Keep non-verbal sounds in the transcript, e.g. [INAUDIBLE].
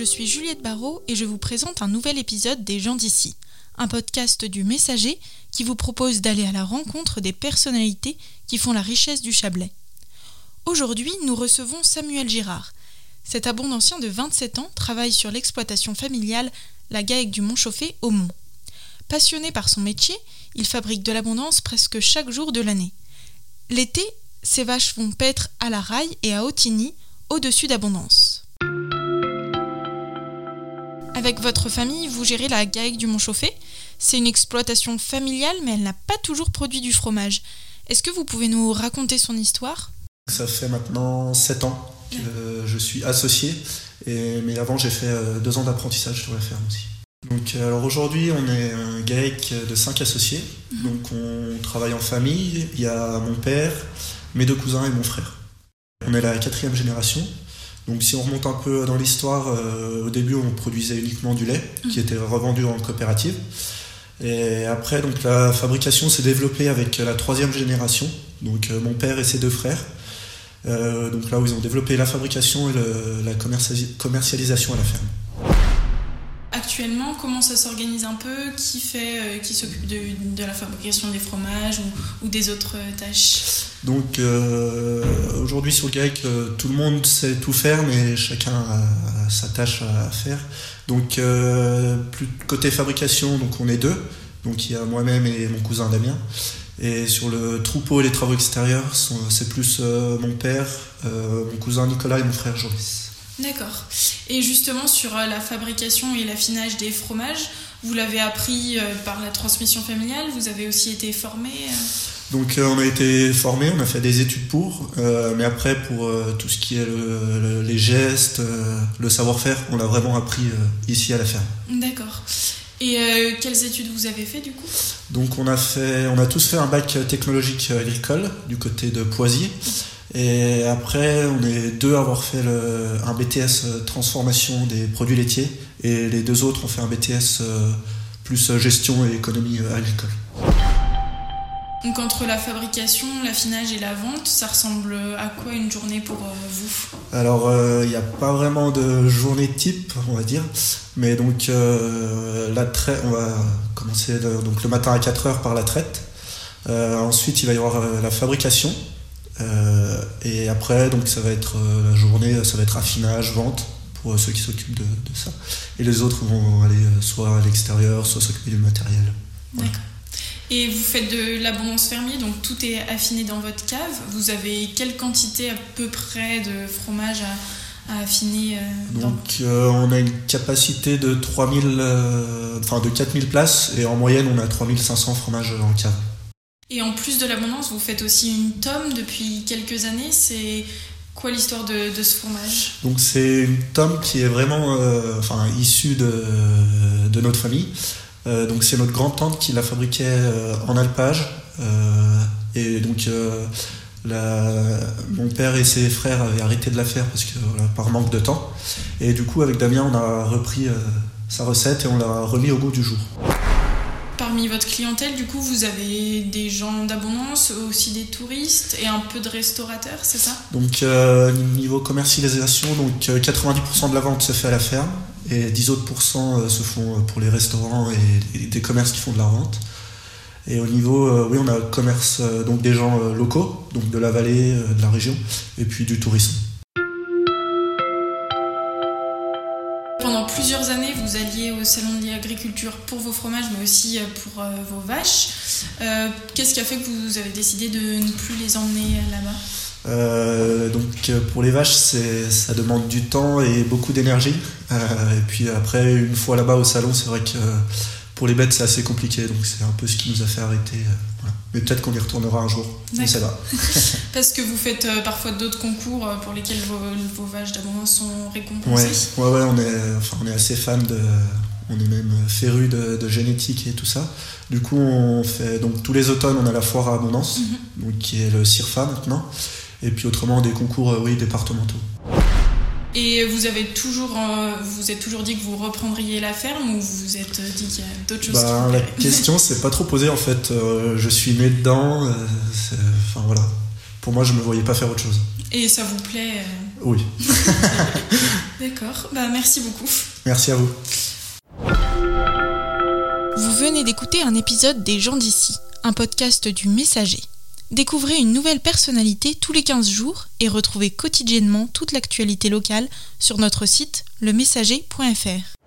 je suis Juliette Barrault et je vous présente un nouvel épisode des gens d'ici, un podcast du Messager qui vous propose d'aller à la rencontre des personnalités qui font la richesse du Chablais. Aujourd'hui, nous recevons Samuel Girard. Cet abondancien de 27 ans travaille sur l'exploitation familiale La Gaèque du Montchauffé au Mont. Passionné par son métier, il fabrique de l'abondance presque chaque jour de l'année. L'été, ses vaches vont paître à la Raille et à Otigny, au-dessus d'abondance. Avec votre famille, vous gérez la GAEC du Montchauffé. C'est une exploitation familiale, mais elle n'a pas toujours produit du fromage. Est-ce que vous pouvez nous raconter son histoire? Ça fait maintenant 7 ans que je suis associé, et, mais avant j'ai fait euh, deux ans d'apprentissage sur la ferme aussi. Donc, euh, alors aujourd'hui, on est un GAEC de 5 associés. Mhm. Donc, on travaille en famille. Il y a mon père, mes deux cousins et mon frère. On est la quatrième génération. Donc si on remonte un peu dans l'histoire, euh, au début on produisait uniquement du lait qui mhm. était revendu en coopérative. Et après donc la fabrication s'est développée avec la troisième génération, donc euh, mon père et ses deux frères. Euh, donc là où ils ont développé la fabrication et la commercialisation à la ferme actuellement, comment ça s'organise un peu? Qui fait, euh, qui s'occupe de, la fabrication des fromages ou, des autres euh, tâches? Donc euh, aujourd'hui sur GAEC, tout le monde sait tout faire, mais chacun a, sa tâche à faire. Donc plus côté fabrication, donc on est deux. Donc il y a moi-même et mon cousin Damien. Et sur le troupeau et les travaux extérieurs, c'est plus mon père, mon cousin Nicolas et mon frère Joris. D'accord. Et justement, sur euh, la fabrication et l'affinage des fromages, vous l'avez appris euh, par la transmission familiale Vous avez aussi été formé euh? Donc on a été formé, on a fait des études pour, mais après pour tout ce qui est les gestes, le savoir-faire, on l'a vraiment appris ici à la ferme. D'accord. Et quelles études vous avez fait du coup? Donc on a fait, on a tous fait un bac technologique agricole du côté de Poisiers. Et après, on est deux à avoir fait un BTS euh, transformation des produits laitiers et les deux autres ont fait un BTS euh, plus euh, gestion et économie agricole. Donc entre la fabrication, l'affinage et la vente, ça ressemble à quoi une journée pour vous? Alors il n'y a pas vraiment de journée type, on va dire, mais donc la traite, on va commencer donc le matin à 4 heures par la traite. ensuite il va y avoir la fabrication, euh, et après, donc ça va être euh, la journée, ça va être affinage, vente pour euh, ceux qui s'occupent de, ça. Et les autres vont aller soit à l'extérieur, soit s'occuper du matériel. D'accord. Et vous faites de l'abondance fermier, donc tout est affiné dans votre cave. Vous avez quelle quantité à peu près de fromage à, affiner Donc on a une capacité de 3000, enfin de 4000 places et en moyenne on a 3500 fromages en cave. Et en plus de l'abondance, vous faites aussi une tome depuis quelques années. C'est quoi l'histoire de, ce fromage? Donc c'est une tome qui est vraiment euh, enfin, issue de, de, notre famille. Euh, donc c'est notre grand-tante qui la fabriquait euh, en alpage. et donc mon père et ses frères avaient arrêté de la faire parce que par manque de temps. Et du coup avec Damien on a repris sa recette et on l'a remis au goût du jour parmi votre clientèle, du coup, vous avez des gens d'abondance, aussi des touristes et un peu de restaurateurs, c'est ça? Donc, euh, niveau commercialisation, donc 90% euh, de la vente se fait à la ferme et 10 autres euh, se font pour les restaurants et, des commerces qui font de la vente. Et au niveau, oui, on a commerce, donc des gens locaux, donc de la vallée, de la région, et puis du tourisme. Plusieurs années, vous alliez au salon de l'agriculture pour vos fromages, mais aussi euh, pour euh, vos vaches. Euh, qu'est-ce qui a fait que vous avez décidé de ne plus les emmener là-bas? Donc pour les vaches, ça demande du temps et beaucoup d'énergie. et puis après, une fois là-bas au salon, c'est vrai que pour les bêtes, c'est assez compliqué. Donc c'est un peu ce qui nous a fait arrêter. Mais peut-être qu'on y retournera un jour. On sait pas. [LAUGHS] Parce que vous faites euh, parfois d'autres concours euh, pour lesquels vos, vaches d'abondance sont récompensées. Ouais, ouais, on est, enfin, on est assez fan de. On est même féru de, génétique et tout ça. Du coup, on fait donc tous les automnes, on a la foire à abondance, mhm. donc qui est le CIRFA maintenant. Et puis autrement, des concours, euh, oui, départementaux. Et vous avez toujours, euh, vous êtes toujours dit que vous reprendriez la ferme ou vous vous êtes dit qu'il y a d'autres choses bah, La question c'est pas trop posée en fait. Euh, je suis né dedans. Euh, enfin voilà. Pour moi, je me voyais pas faire autre chose. Et ça vous plaît euh Oui. [LAUGHS] D'accord. Bah, merci beaucoup. Merci à vous. Vous venez d'écouter un épisode des gens d'ici, un podcast du Messager. Découvrez une nouvelle personnalité tous les 15 jours et retrouvez quotidiennement toute l'actualité locale sur notre site lemessager.fr.